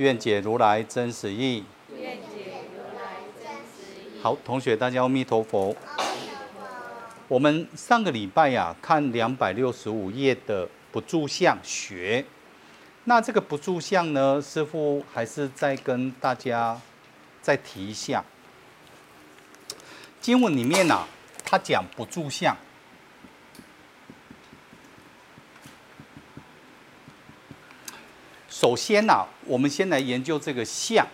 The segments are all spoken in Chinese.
愿解如来真实义。愿解如来真实义。好，同学，大家阿弥陀佛。我们上个礼拜呀、啊，看两百六十五页的不住相学。那这个不住相呢，师傅还是再跟大家再提一下。经文里面呐、啊，他讲不住相。首先呐、我们先来研究这个相，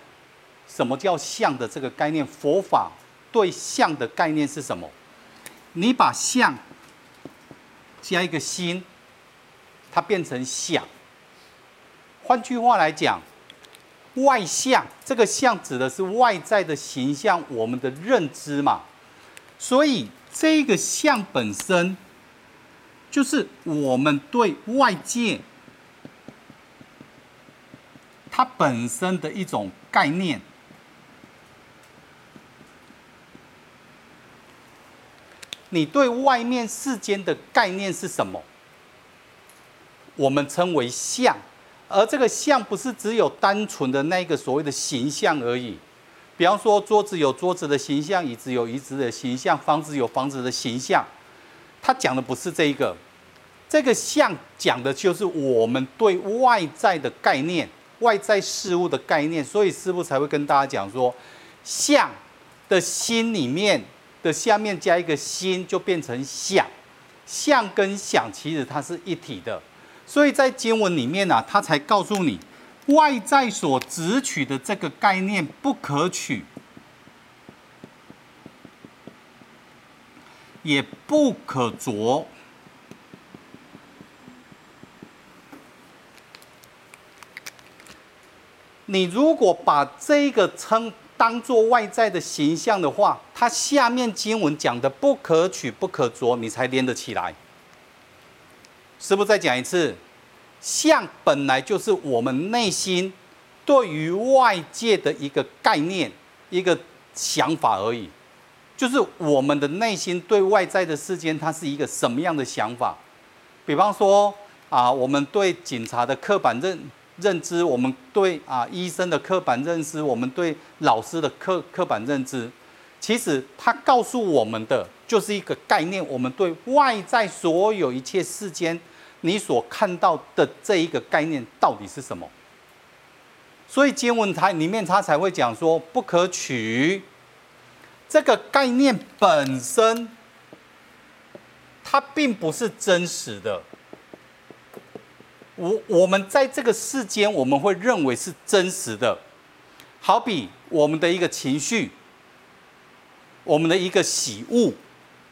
什么叫相的这个概念？佛法对相的概念是什么？你把相加一个心，它变成想。换句话来讲，外相这个相指的是外在的形象，我们的认知嘛。所以这个相本身就是我们对外界。它本身的一种概念，你对外面世间的概念是什么？我们称为相，而这个相不是只有单纯的那个所谓的形象而已。比方说，桌子有桌子的形象，椅子有椅子的形象，房子有房子的形象。它讲的不是这一个，这个相讲的就是我们对外在的概念。外在事物的概念，所以师傅才会跟大家讲说，相的心里面的下面加一个心，就变成想。相跟想其实它是一体的，所以在经文里面呢、啊，他才告诉你，外在所执取的这个概念不可取，也不可着。你如果把这个称当做外在的形象的话，它下面经文讲的不可取、不可着，你才连得起来。师父再讲一次，相本来就是我们内心对于外界的一个概念、一个想法而已，就是我们的内心对外在的世间，它是一个什么样的想法？比方说啊，我们对警察的刻板认。认知，我们对啊医生的刻板认知，我们对老师的刻刻板认知，其实他告诉我们的就是一个概念。我们对外在所有一切世间，你所看到的这一个概念到底是什么？所以经文台里面他才会讲说不可取。这个概念本身，它并不是真实的。我我们在这个世间，我们会认为是真实的，好比我们的一个情绪，我们的一个喜恶，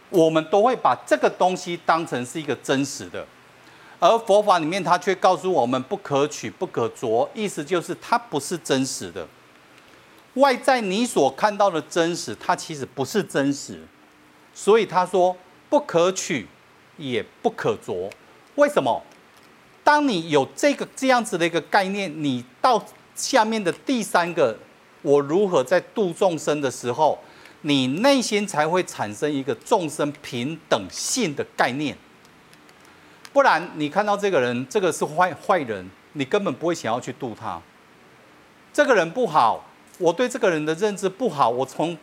我们都会把这个东西当成是一个真实的。而佛法里面，它却告诉我们不可取、不可着，意思就是它不是真实的。外在你所看到的真实，它其实不是真实，所以他说不可取，也不可着。为什么？当你有这个这样子的一个概念，你到下面的第三个，我如何在度众生的时候，你内心才会产生一个众生平等性的概念。不然，你看到这个人，这个是坏坏人，你根本不会想要去度他。这个人不好，我对这个人的认知不好，我从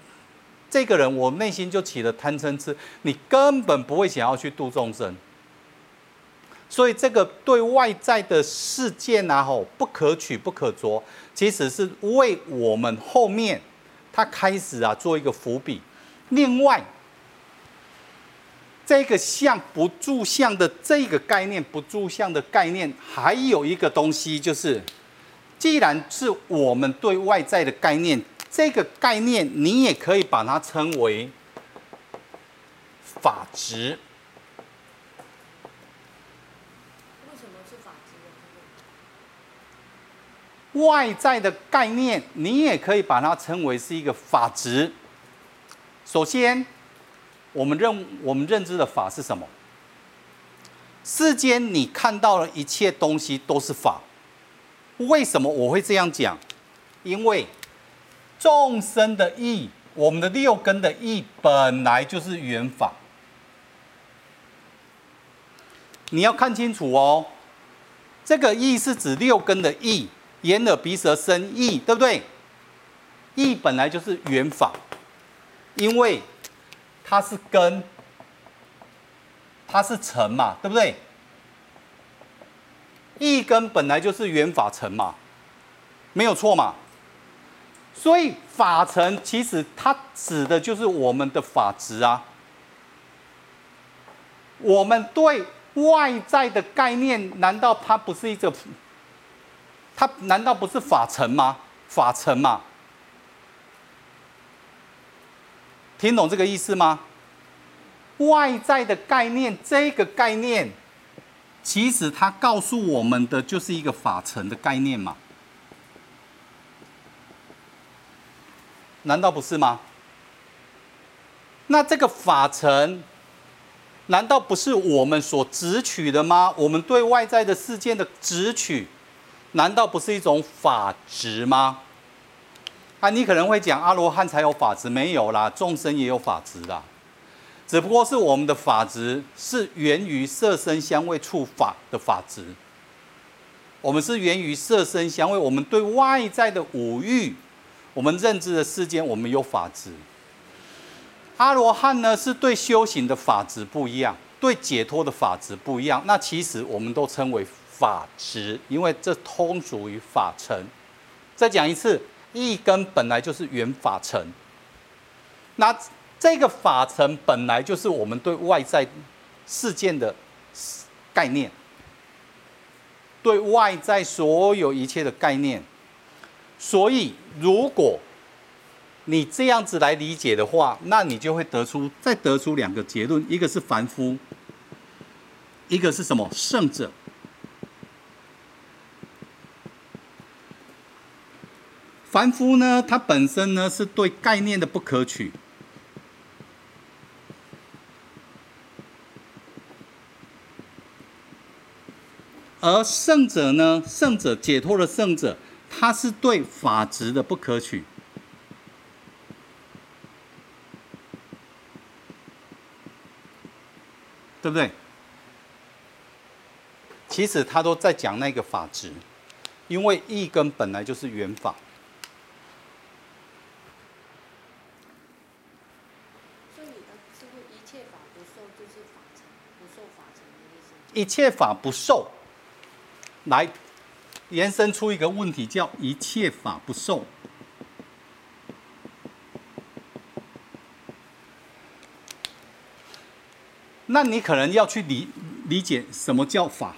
这个人我内心就起了贪嗔痴，你根本不会想要去度众生。所以这个对外在的世界啊，吼不可取不可着，其实是为我们后面他开始啊做一个伏笔。另外，这个相不住相的这个概念，不住相的概念，还有一个东西就是，既然是我们对外在的概念，这个概念你也可以把它称为法执。外在的概念，你也可以把它称为是一个法值。首先，我们认我们认知的法是什么？世间你看到的一切东西都是法。为什么我会这样讲？因为众生的意，我们的六根的意本来就是缘法。你要看清楚哦，这个意是指六根的意。眼耳鼻舌身意，对不对？意本来就是缘法，因为它是根，它是尘嘛，对不对？意根本来就是缘法尘嘛，没有错嘛。所以法尘其实它指的就是我们的法执啊。我们对外在的概念，难道它不是一个？它难道不是法尘吗？法尘嘛，听懂这个意思吗？外在的概念，这个概念，其实它告诉我们的就是一个法尘的概念嘛？难道不是吗？那这个法尘，难道不是我们所执取的吗？我们对外在的世界的执取。难道不是一种法执吗？啊，你可能会讲阿罗汉才有法执，没有啦，众生也有法执啦。只不过是我们的法执是源于色声香味触法的法执。我们是源于色声香味，我们对外在的五欲，我们认知的世间，我们有法执。阿罗汉呢，是对修行的法执不一样，对解脱的法执不一样。那其实我们都称为。法执，因为这通俗于法尘。再讲一次，一根本来就是缘法尘。那这个法尘本来就是我们对外在事件的概念，对外在所有一切的概念。所以，如果你这样子来理解的话，那你就会得出再得出两个结论：一个是凡夫，一个是什么圣者。凡夫呢，它本身呢是对概念的不可取，而圣者呢，圣者解脱的圣者，他是对法执的不可取，对不对？其实他都在讲那个法执，因为义根本来就是缘法。一切法不受，来延伸出一个问题，叫一切法不受。那你可能要去理理解什么叫法，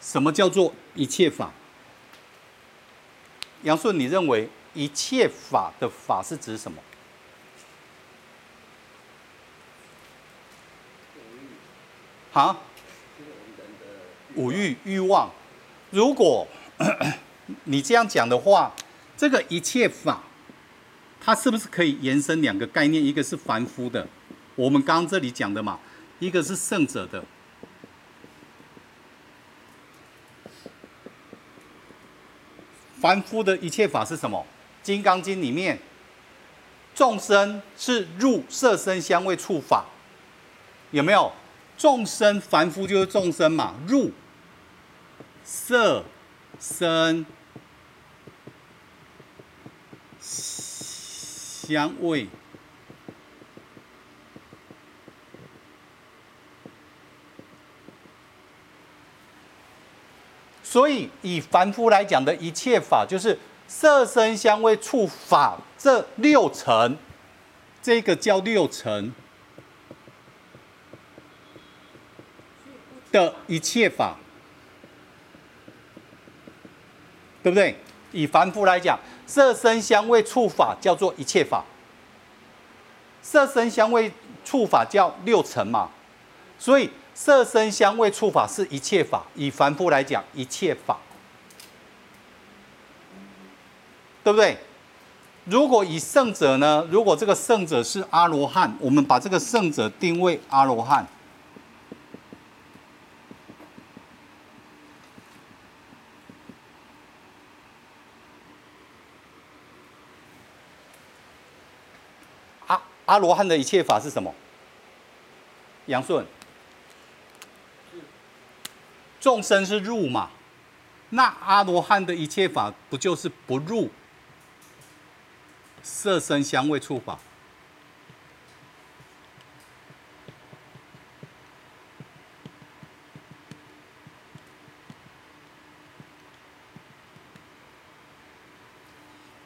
什么叫做一切法？杨顺，你认为一切法的法是指什么？啊，五欲欲望，如果 你这样讲的话，这个一切法，它是不是可以延伸两个概念？一个是凡夫的，我们刚刚这里讲的嘛，一个是圣者的。凡夫的一切法是什么？《金刚经》里面，众生是入色声香味触法，有没有？众生凡夫就是众生嘛，入色声香味，所以以凡夫来讲的一切法，就是色声香味触法这六尘，这个叫六尘。的一切法，对不对？以凡夫来讲，色声香味触法叫做一切法。色声香味触法叫六尘嘛，所以色声香味触法是一切法。以凡夫来讲，一切法。对不对？如果以圣者呢？如果这个圣者是阿罗汉，我们把这个圣者定位阿罗汉。阿罗汉的一切法是什么？杨顺，众生是入嘛？那阿罗汉的一切法不就是不入？色声香味触法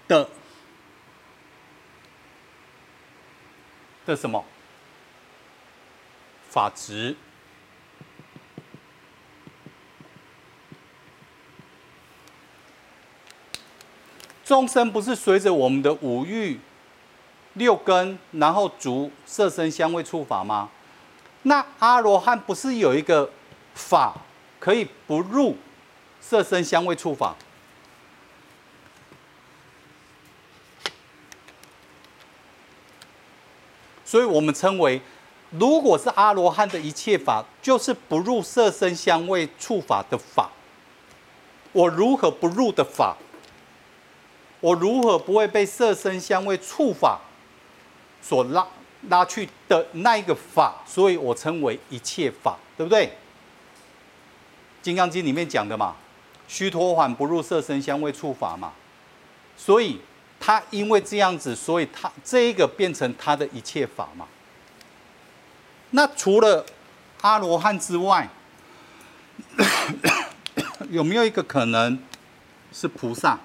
的的什么法执？众生不是随着我们的五欲、六根，然后逐色身香味触法吗？那阿罗汉不是有一个法可以不入色身香味触法？所以我们称为，如果是阿罗汉的一切法，就是不入色声香味触法的法。我如何不入的法？我如何不会被色声香味触法所拉拉去的那一个法？所以我称为一切法，对不对？《金刚经》里面讲的嘛，须陀洹不入色声香味触法嘛。所以他因为这样子，所以他这一个变成他的一切法嘛。那除了阿罗汉之外，有没有一个可能是菩萨？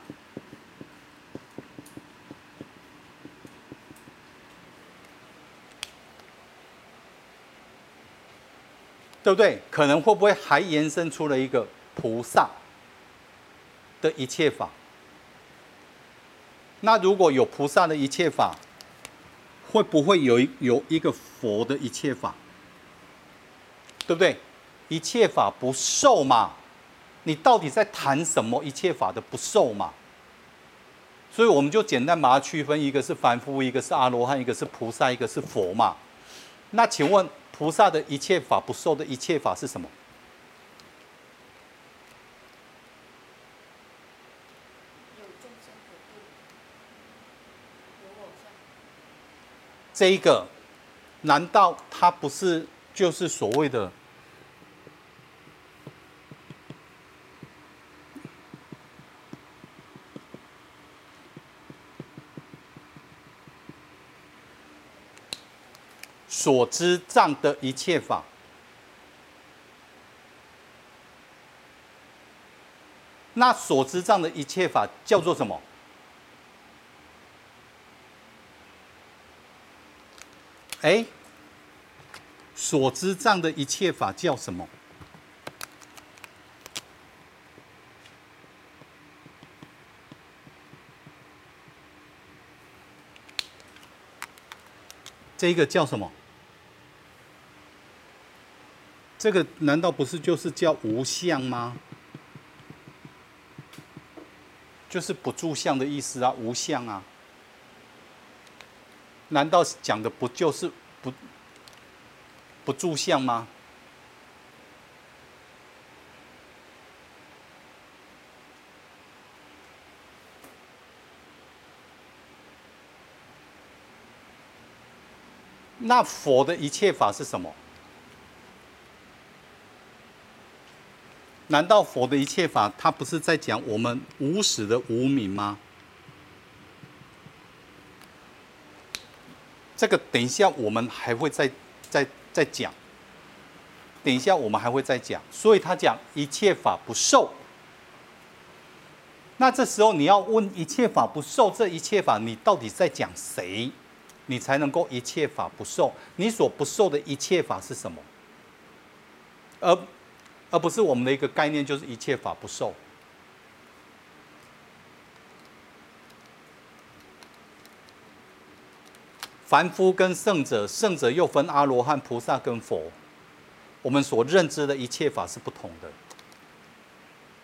对不对？可能会不会还延伸出了一个菩萨的一切法？那如果有菩萨的一切法，会不会有有一个佛的一切法？对不对？一切法不受嘛？你到底在谈什么？一切法的不受嘛？所以我们就简单把它区分：一个是凡夫，一个是阿罗汉，一个是菩萨，一个是佛嘛。那请问？菩萨的一切法不受的一切法是什么？这一个，难道它不是就是所谓的所知障的一切法，那所知障的一切法叫做什么？哎，所知障的一切法叫什么？这个叫什么？这个难道不是就是叫无相吗？就是不住相的意思啊，无相啊。难道讲的不就是不不住相吗？那佛的一切法是什么？难道佛的一切法，他不是在讲我们无始的无明吗？这个等一下我们还会再再再讲。等一下我们还会再讲。所以他讲一切法不受。那这时候你要问一切法不受，这一切法你到底在讲谁？你才能够一切法不受？你所不受的一切法是什么？而而不是我们的一个概念，就是一切法不受。凡夫跟圣者，圣者又分阿罗汉、菩萨跟佛。我们所认知的一切法是不同的。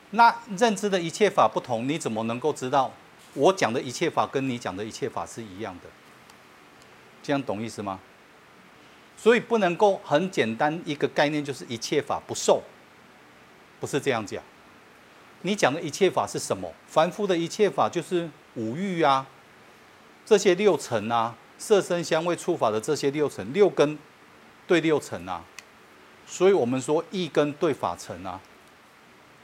那认知的一切法不同，你怎么能够知道我讲的一切法跟你讲的一切法是一样的，这样懂意思吗？所以不能够很简单一个概念，就是一切法不受，不是这样讲。你讲的一切法是什么？凡夫的一切法就是五欲啊，这些六尘啊，色声香味触法的这些六尘，六根对六尘啊。所以我们说一根对法尘啊，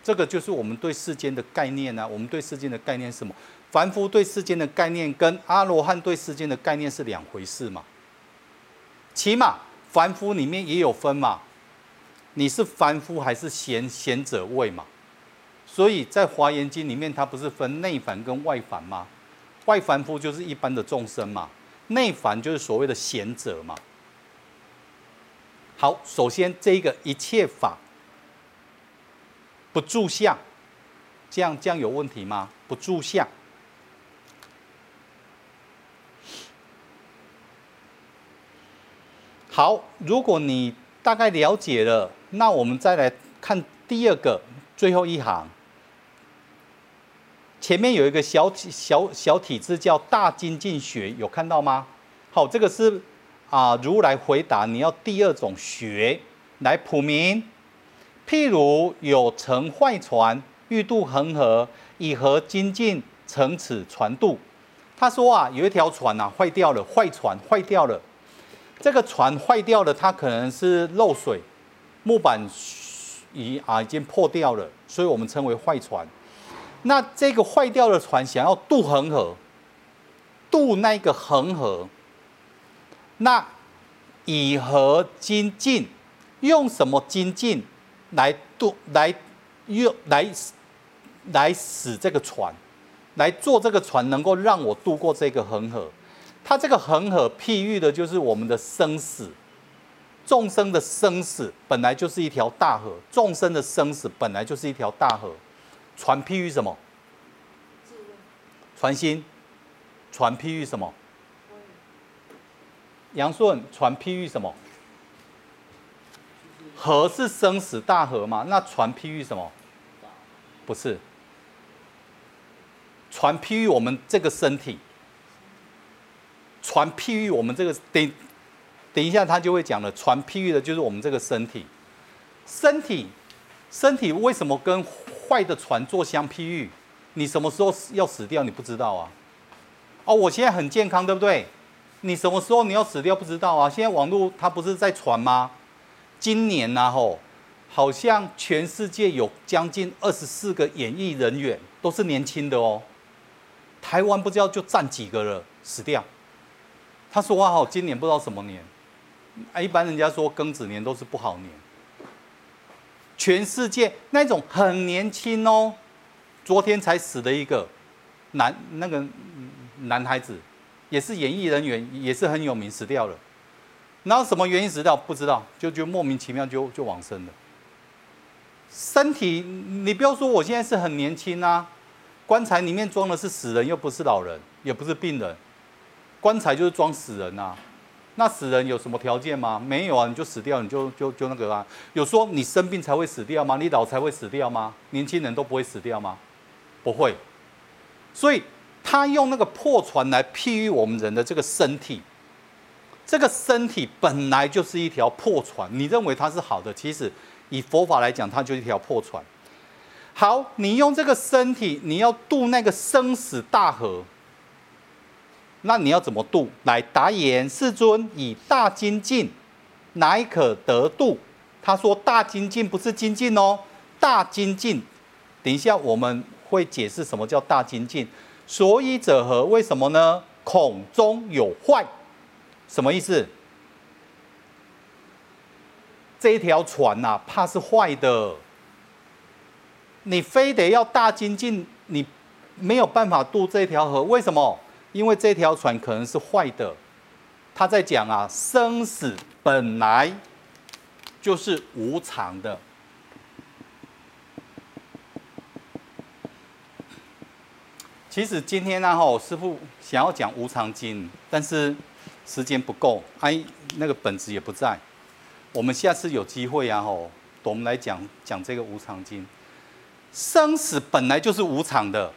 这个就是我们对世间的概念啊。我们对世间的概念是什么？凡夫对世间的概念跟阿罗汉对世间的概念是两回事嘛。起码凡夫里面也有分嘛，你是凡夫还是贤贤者位嘛？所以在华严经里面，它不是分内凡跟外凡吗？外凡夫就是一般的众生嘛，内凡就是所谓的贤者嘛。好，首先这个一切法不住相，这样这样有问题吗？不住相。好，如果你大概了解了，那我们再来看第二个最后一行。前面有一个小体小小体字叫大精进学，有看到吗？好，这个是啊，如来回答你要第二种学来普明。譬如有乘坏船，欲渡恒河，以何精进乘此船渡？他说啊，有一条船啊坏掉了，坏船坏掉了。这个船坏掉了，它可能是漏水，木板已啊已经破掉了，所以我们称为坏船。那这个坏掉的船想要渡恒河，渡那个恒河，那以何精进？用什么精进来渡？来用来来使这个船，来做这个船能够让我渡过这个恒河？它这个恒河譬喻的就是我们的生死，众生的生死本来就是一条大河，众生的生死本来就是一条大河。船譬喻什么？传心。传譬喻什么？杨顺，传譬喻什么？河是生死大河嘛？那传譬喻什么？不是。传譬喻我们这个身体。传譬喻我们这个等，等一下他就会讲了。传譬喻的就是我们这个身体，身体，身体为什么跟坏的船做相譬喻？你什么时候要死掉？你不知道啊？哦，我现在很健康，对不对？你什么时候你要死掉？不知道啊？现在网络它不是在传吗？今年呐吼，好像全世界有将近二十四个演艺人员都是年轻的哦。台湾不知道就占几个了，死掉。他说话好，今年不知道什么年，啊，一般人家说庚子年都是不好年。全世界那种很年轻哦，昨天才死的一个男那个男孩子，也是演艺人员，也是很有名，死掉了。然后什么原因死掉不知道，就就莫名其妙就就往生了。身体，你不要说我现在是很年轻啊，棺材里面装的是死人，又不是老人，也不是病人。棺材就是装死人、啊，那死人有什么条件吗？没有啊，你就死掉，你就就就那个啊。有说你生病才会死掉吗？你老才会死掉吗？年轻人都不会死掉吗？不会。所以他用那个破船来譬喻我们人的这个身体，这个身体本来就是一条破船。你认为它是好的，其实以佛法来讲，它就是一条破船。好，你用这个身体，你要渡那个生死大河。那你要怎么渡？来答言，世尊以大精进，乃可得渡。他说大精进不是精进哦，大精进。等一下我们会解释什么叫大精进。所以者何？为什么呢？孔中有坏。什么意思？这一条船呐、啊，怕是坏的。你非得要大精进，你没有办法渡这条河。为什么？因为这条船可能是坏的，他在讲啊，生死本来就是无常的。其实今天呢，哈，师父想要讲无常经，但是时间不够，哎，那个本子也不在。我们下次有机会啊，吼，我们来讲讲这个无常经。生死本来就是无常的。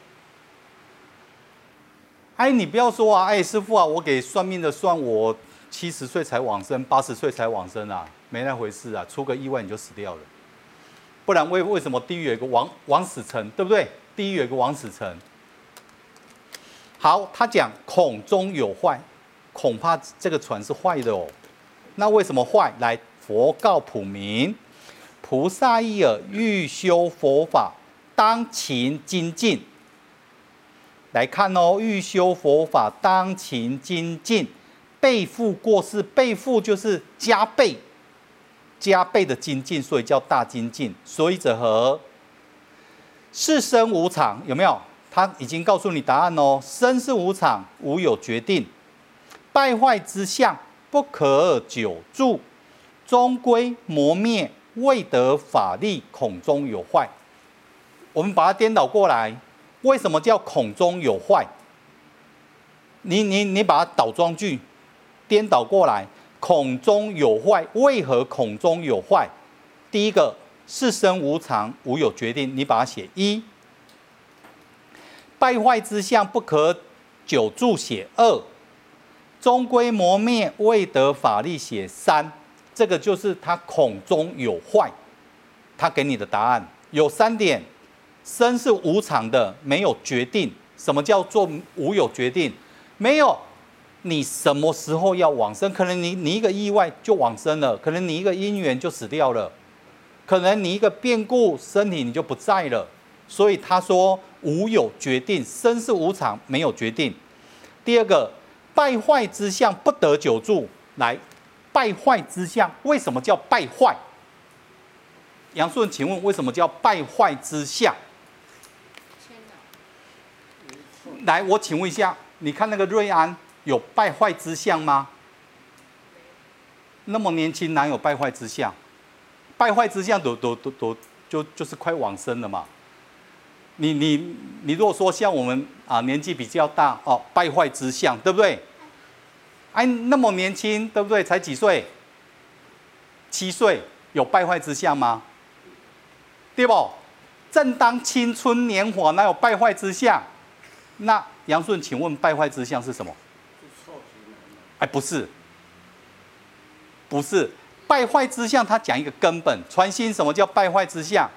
哎，你不要说啊，哎，师傅啊，我给算命的算我七十岁才往生，八十岁才往生啊，没那回事啊，出个意外你就死掉了。不然为为什么地狱有个王王死城，对不对？地狱有个王死城。好，他讲孔中有坏，恐怕这个船是坏的哦。那为什么坏？来，佛告普明：菩萨意耳，欲修佛法，当勤精进。来看哦，欲修佛法，当勤精进，倍复过世。倍复就是加倍。加倍的精进，所以叫大精进。所以者何？是生无常，有没有？他已经告诉你答案哦。生是无常，无有决定，败坏之相不可久住，终归磨灭，未得法力，恐中有坏。我们把它颠倒过来，为什么叫孔中有坏？你你你把它倒装句，颠倒过来。孔中有坏，为何孔中有坏？第一个，世生无常，无有决定。你把它写一，败坏之相不可久住，写二，终归磨灭，未得法力，写三。这个就是他孔中有坏，他给你的答案有三点：生是无常的，没有决定。什么叫做无有决定？没有。你什么时候要往生？可能你你一个意外就往生了，可能你一个因缘就死掉了，可能你一个变故身体你就不在了。所以他说无有决定，生是无常，没有决定。第二个败坏之相不得久住，来败坏之相为什么叫败坏？杨顺，请问为什么叫败坏之相？来，我请问一下，你看那个瑞安。有败坏之相吗？那么年轻哪有败坏之相？败坏之相都都都都就就是快往生了嘛。你你你如果说像我们啊年纪比较大哦，败坏之相对不对？哎，那么年轻对不对？才几岁？七岁有败坏之相吗？对不？正当青春年华，哪有败坏之相？那杨顺，请问败坏之相是什么？哎，不是，不是败坏之相。他讲一个根本传心，什么叫败坏之相？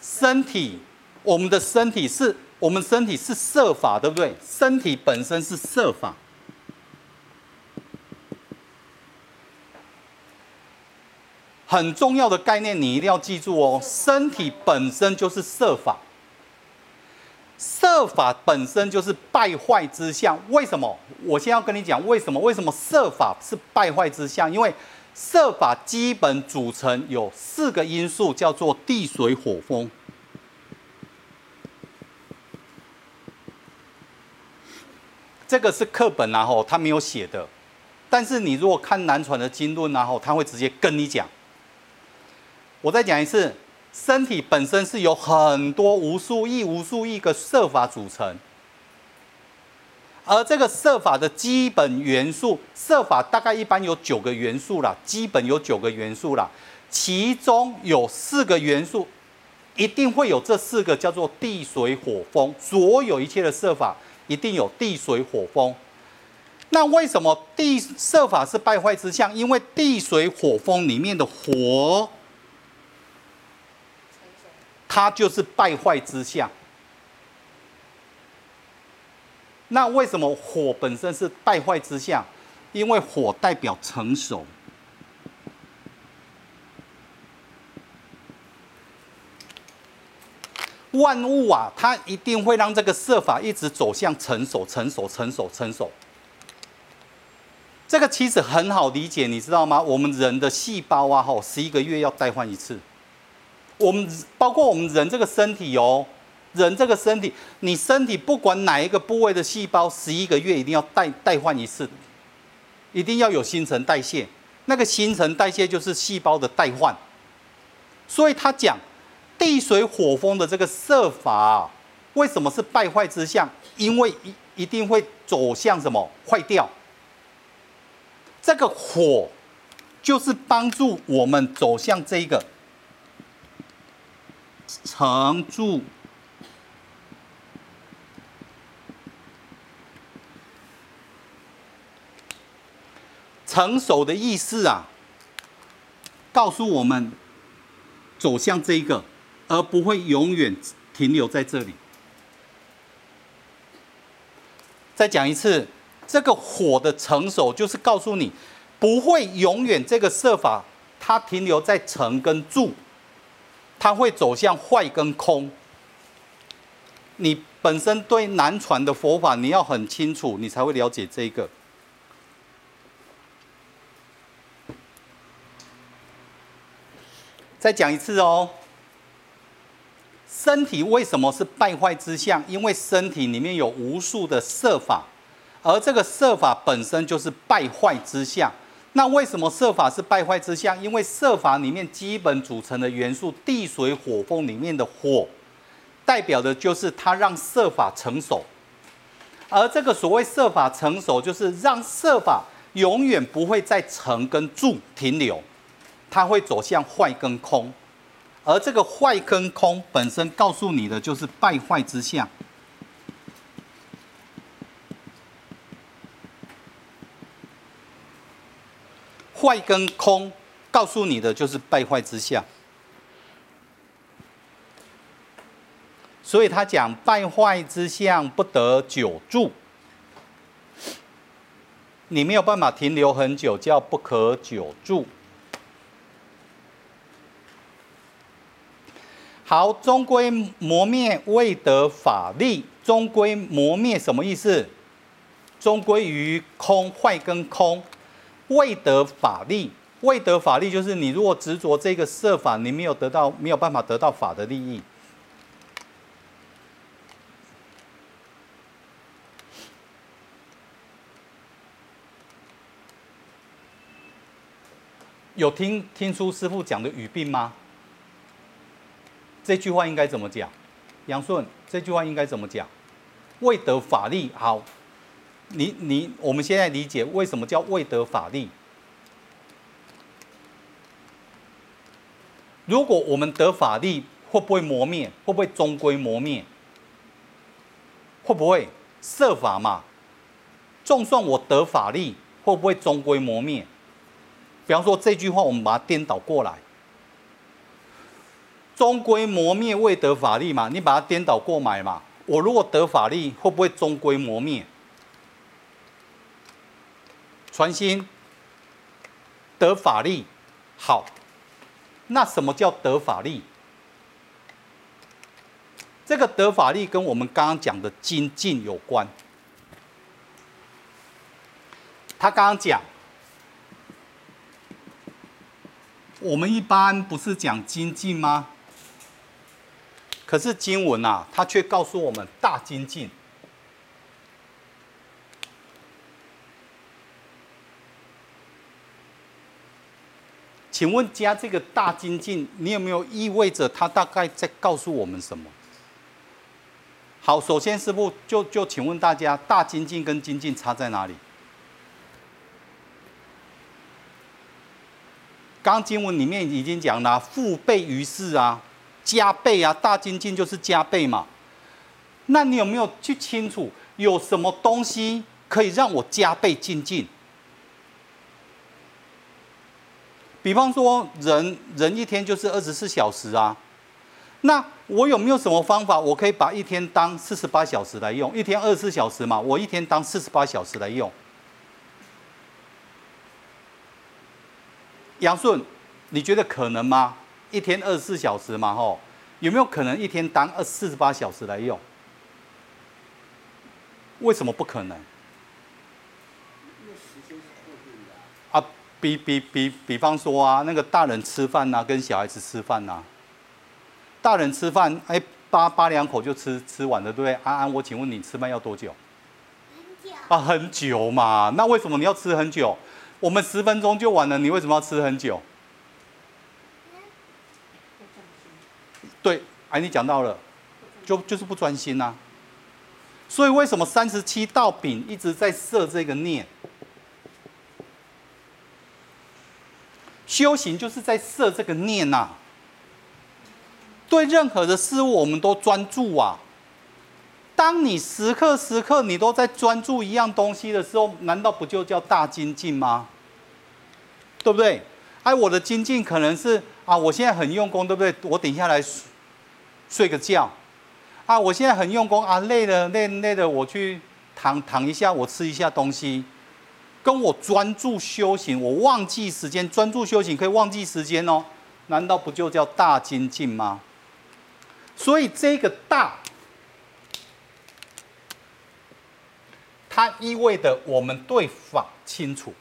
身体，我们的身体是我们身体是设法，对不对？身体本身是设法，很重要的概念，你一定要记住哦。身体本身就是设法。色法本身就是败坏之相，为什么？我先要跟你讲为什么？为什么设法是败坏之相？因为设法基本组成有四个因素，叫做地水火风。这个是课本然后他没有写的，但是你如果看南传的经论然后他会直接跟你讲。我再讲一次。身体本身是由很多无数亿、无数亿个色法组成，而这个色法的基本元素，色法大概一般有九个元素啦，基本有九个元素啦，其中有四个元素，一定会有这四个叫做地水火风，所有一切的色法一定有地水火风。那为什么地色法是败坏之相？因为地水火风里面的火。它就是败坏之相。那为什么火本身是败坏之相？因为火代表成熟。万物啊，它一定会让这个设法一直走向成熟、成熟、成熟、成熟。这个其实很好理解，你知道吗？我们人的细胞啊，吼，十一个月要代换一次。我们包括我们人这个身体哦，人这个身体，你身体不管哪一个部位的细胞，十一个月一定要代代换一次，一定要有新陈代谢。那个新陈代谢就是细胞的代换。所以他讲地水火风的这个设法，为什么是败坏之相？因为一一定会走向什么坏掉。这个火就是帮助我们走向这一个。成住。成熟的意思啊，告诉我们走向这一个，而不会永远停留在这里。再讲一次，这个火的成熟，就是告诉你不会永远这个设法，它停留在成跟住。它会走向坏跟空。你本身对南传的佛法你要很清楚，你才会了解这个。再讲一次哦，身体为什么是败坏之相？因为身体里面有无数的色法，而这个色法本身就是败坏之相。那为什么设法是败坏之相？因为设法里面基本组成的元素地水火风里面的火，代表的就是它让设法成熟。而这个所谓设法成熟，就是让设法永远不会在成跟住停留。它会走向坏跟空，而这个坏跟空本身告诉你的就是败坏之相。坏跟空告诉你的就是败坏之相。所以他讲败坏之相不得久住，你没有办法停留很久，叫不可久住。好，终归磨灭，未得法力。终归磨灭什么意思？终归于空，坏跟空，未得法力。未得法力就是你如果执着这个设法，你没有得到，没有办法得到法的利益。有听听出师傅讲的语病吗？这句话应该怎么讲？杨顺，这句话应该怎么讲？未得法力，好，你你，我们现在理解为什么叫未得法力？如果我们得法力，会不会磨灭？会不会终归磨灭？会不会设法嘛？就算我得法力，会不会终归磨灭？比方说这句话，我们把它颠倒过来。终归磨灭，未得法力嘛？你把它颠倒过来嘛？我如果得法力，会不会终归磨灭？传心得法力，好，那什么叫得法力？这个得法力跟我们刚刚讲的精进有关。他刚刚讲，我们一般不是讲精进吗？可是经文啊，它却告诉我们大精进。请问加这个大精进，你有没有意味着它大概在告诉我们什么？好，首先师父就就请问大家，大精进跟精进差在哪里？刚经文里面已经讲了，复倍于世啊。加倍啊，大精进就是加倍嘛。那你有没有去清楚有什么东西可以让我加倍精进？比方说人，人一天就是二十四小时啊。那我有没有什么方法，我可以把一天当四十八小时来用？一天二十四小时嘛，我一天当四十八小时来用。杨顺，你觉得可能吗？一天二十四小时嘛，吼，有没有可能一天当二四十八小时来用？为什么不可能？啊，比比比比方说啊，那个大人吃饭呐、啊，跟小孩子吃饭呐、啊，大人吃饭，哎，扒扒两口就吃吃完了，对不对？安安，我请问你吃饭要多久？很久。啊，很久嘛，那为什么你要吃很久？我们十分钟就完了，你为什么要吃很久？对，哎，你讲到了，就就是不专心呐、啊。所以为什么三十七道饼一直在设这个念？修行就是在设这个念呐、对任何的事物，我们都专注啊。当你时刻时刻你都在专注一样东西的时候，难道不就叫大精进吗？对不对？哎，我的精进可能是啊，我现在很用功，对不对？我等下来睡个觉。啊，我现在很用功啊，累了累累了，我去躺躺一下，我吃一下东西，跟我专注修行，我忘记时间，专注修行可以忘记时间哦，难道不就叫大精进吗？所以这个大，它意味着我们对法清楚。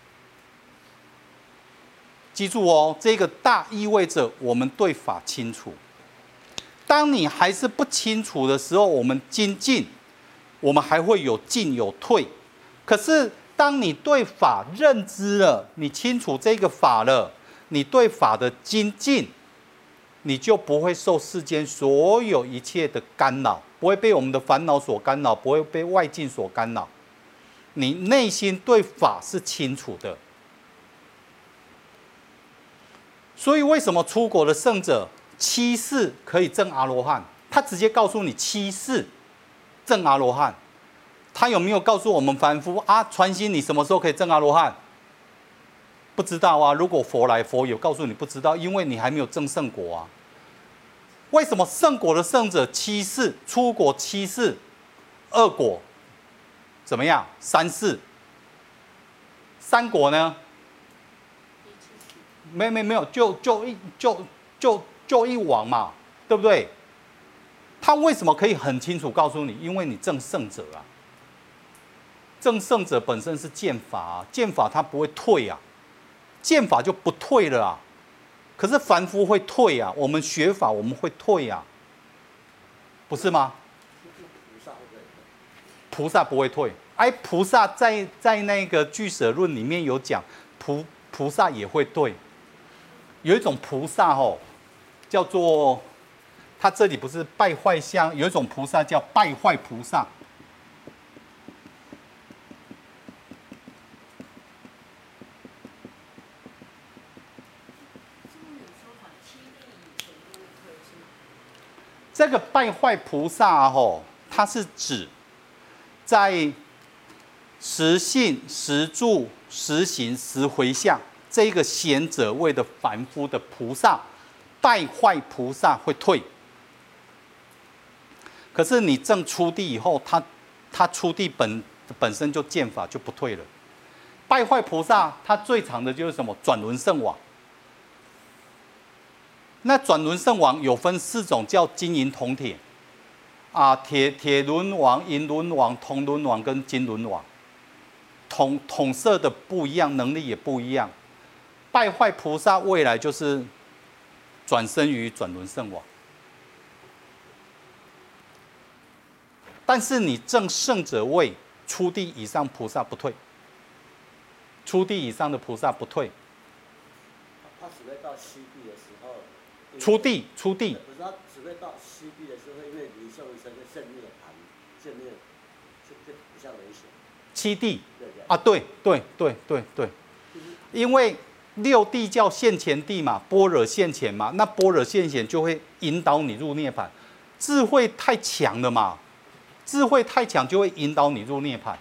记住哦，这个大意味着我们对法清楚。当你还是不清楚的时候，我们精进，我们还会有进有退。可是，当你对法认知了，你清楚这个法了，你对法的精进，你就不会受世间所有一切的干扰，不会被我们的烦恼所干扰，不会被外境所干扰。你内心对法是清楚的。所以，为什么出国的圣者？七世可以证阿罗汉，他直接告诉你七世证阿罗汉，他有没有告诉我们凡夫啊？传心，你什么时候可以证阿罗汉？不知道啊。如果佛来，佛有告诉你不知道，因为你还没有证圣果啊。为什么圣果的圣者七世出国七世，二果怎么样？三世，三果呢？没没没有，就就一就就。就一王嘛，对不对？他为什么可以很清楚告诉你？因为你证圣者啊，正圣者本身是剑法啊，剑法他不会退啊，剑法就不退了啊。可是凡夫会退啊，我们学法我们会退啊，不是吗？菩萨不会退。哎，菩萨在在那个俱舍论里面有讲，菩菩萨也会退。有一种菩萨哦。叫做，他这里不是败坏相，有一种菩萨叫败坏菩萨。这个败坏菩萨吼，它是指在实信、实住、实行、实回向这个贤者位的凡夫的菩萨。败坏菩萨会退，可是你正出地以后，他他出地本本身就见法就不退了。败坏菩萨他最长的就是什么？转轮圣王。那转轮圣王有分四种，叫金银铜铁啊，铁铁轮王、银轮王、铜轮王跟金轮王。统统摄的不一样，能力也不一样。败坏菩萨未来就是。转生于转轮圣王，但是你正圣者位，初地以上菩萨不退，初地以上的菩萨不退。他只会到西，初地出地。只会到的时候，因为离受生就就比较危险。七地啊，对对对对对，因为。六地叫现前地嘛，般若现前嘛，那般若现前就会引导你入涅槃，智慧太强了嘛，智慧太强就会引导你入涅槃，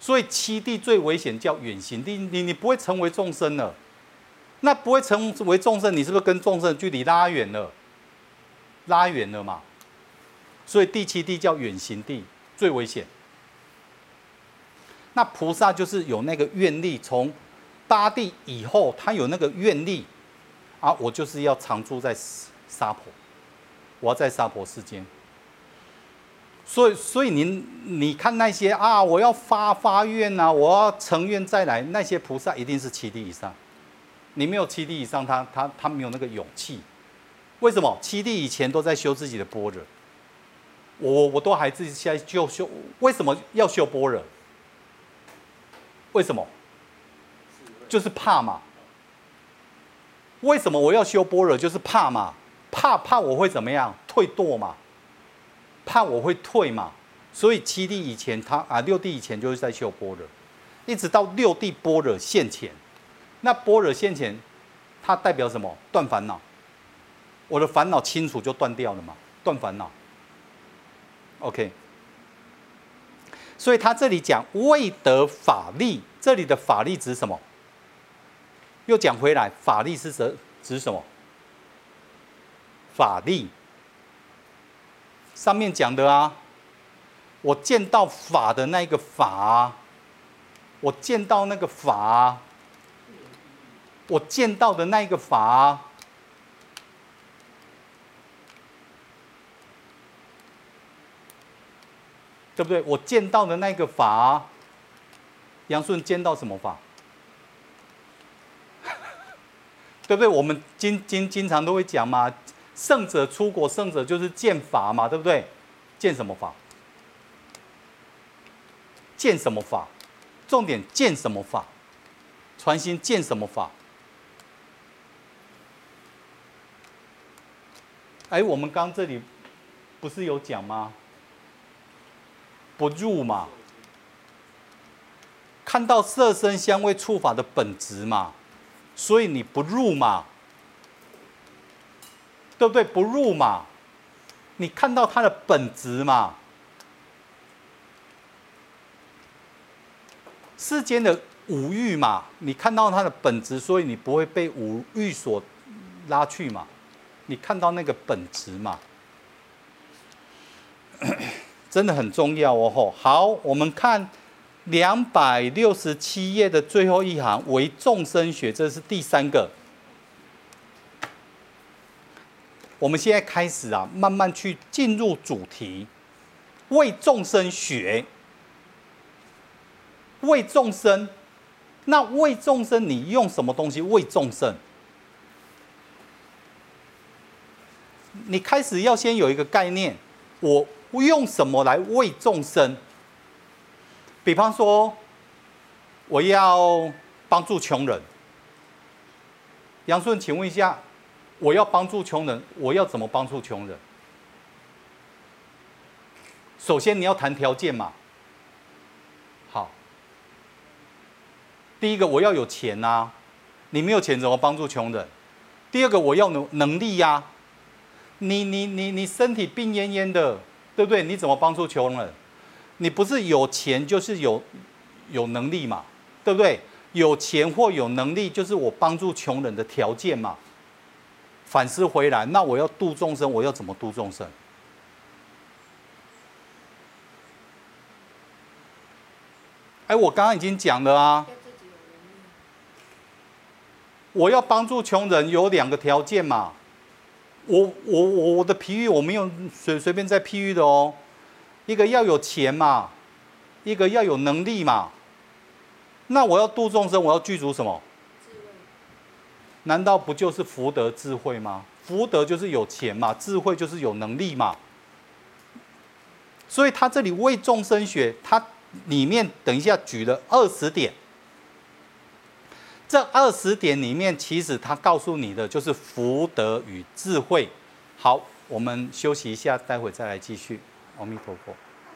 所以七地最危险叫远行地，你你不会成为众生了，那不会成为众生，你是不是跟众生距离拉远了？拉远了嘛，所以第七地叫远行地，最危险。那菩萨就是有那个愿力从。八地以后，他有那个愿力啊，我就是要常住在娑婆，我要在娑婆世间。所以，所以您你看那些啊，我要发发愿呐，我要成愿再来，那些菩萨一定是七地以上。你没有七地以上，他他他没有那个勇气。为什么？七地以前都在修自己的般若，我我都还自己现在就修，为什么要修般若？为什么？就是怕嘛？为什么我要修般若？就是怕嘛？怕怕我会怎么样？退堕嘛？怕我会退嘛？所以七弟以前他啊，六弟以前就是在修般若，一直到六弟般若现前。那般若现前，它代表什么？断烦恼。我的烦恼清楚就断掉了嘛？断烦恼。OK。所以他这里讲未得法力，这里的法力指什么？又讲回来，法力是指指什么？法力。上面讲的啊，我见到法的那个法啊，我见到那个法啊，我见到的那个法，对不对？我见到的那个法，杨顺见到什么法？对不对？我们经经经常都会讲嘛。圣者出国，圣者就是见法嘛，对不对？见什么法？见什么法？重点见什么法？传心见什么法？哎，我们刚这里不是有讲吗？不入嘛，看到色声香味触法的本质嘛，所以你不入嘛。对不对？不入嘛，你看到它的本质嘛。世间的五欲嘛，你看到它的本质，所以你不会被五欲所拉去嘛。你看到那个本质嘛，真的很重要哦。吼，好，我们看两百六十七页的最后一行，为众生学，这是第三个。我们现在开始啊，慢慢去进入主题，为众生学，为众生。那为众生，你用什么东西为众生？你开始要先有一个概念，我用什么来为众生？比方说，我要帮助穷人。杨顺，请问一下。我要帮助穷人，我要怎么帮助穷人？首先你要谈条件嘛。好，第一个我要有钱呐、啊，你没有钱怎么帮助穷人？第二个我要能能力呀、你你你你身体病恹恹的，对不对？你怎么帮助穷人？你不是有钱就是有有能力嘛，对不对？有钱或有能力就是我帮助穷人的条件嘛。反思回来，那我要度众生，我要怎么度众生？哎，我刚刚已经讲了啊。我要帮助穷人有两个条件嘛。我我我我的譬喻我没有随随便在譬喻的哦。一个要有钱嘛，一个要有能力嘛。那我要度众生，我要具足什么？难道不就是福德智慧吗？福德就是有钱嘛，智慧就是有能力嘛。所以他这里为众生学，他里面等一下举了二十点。这二十点里面，其实他告诉你的就是福德与智慧。好，我们休息一下，待会再来继续。阿弥陀佛。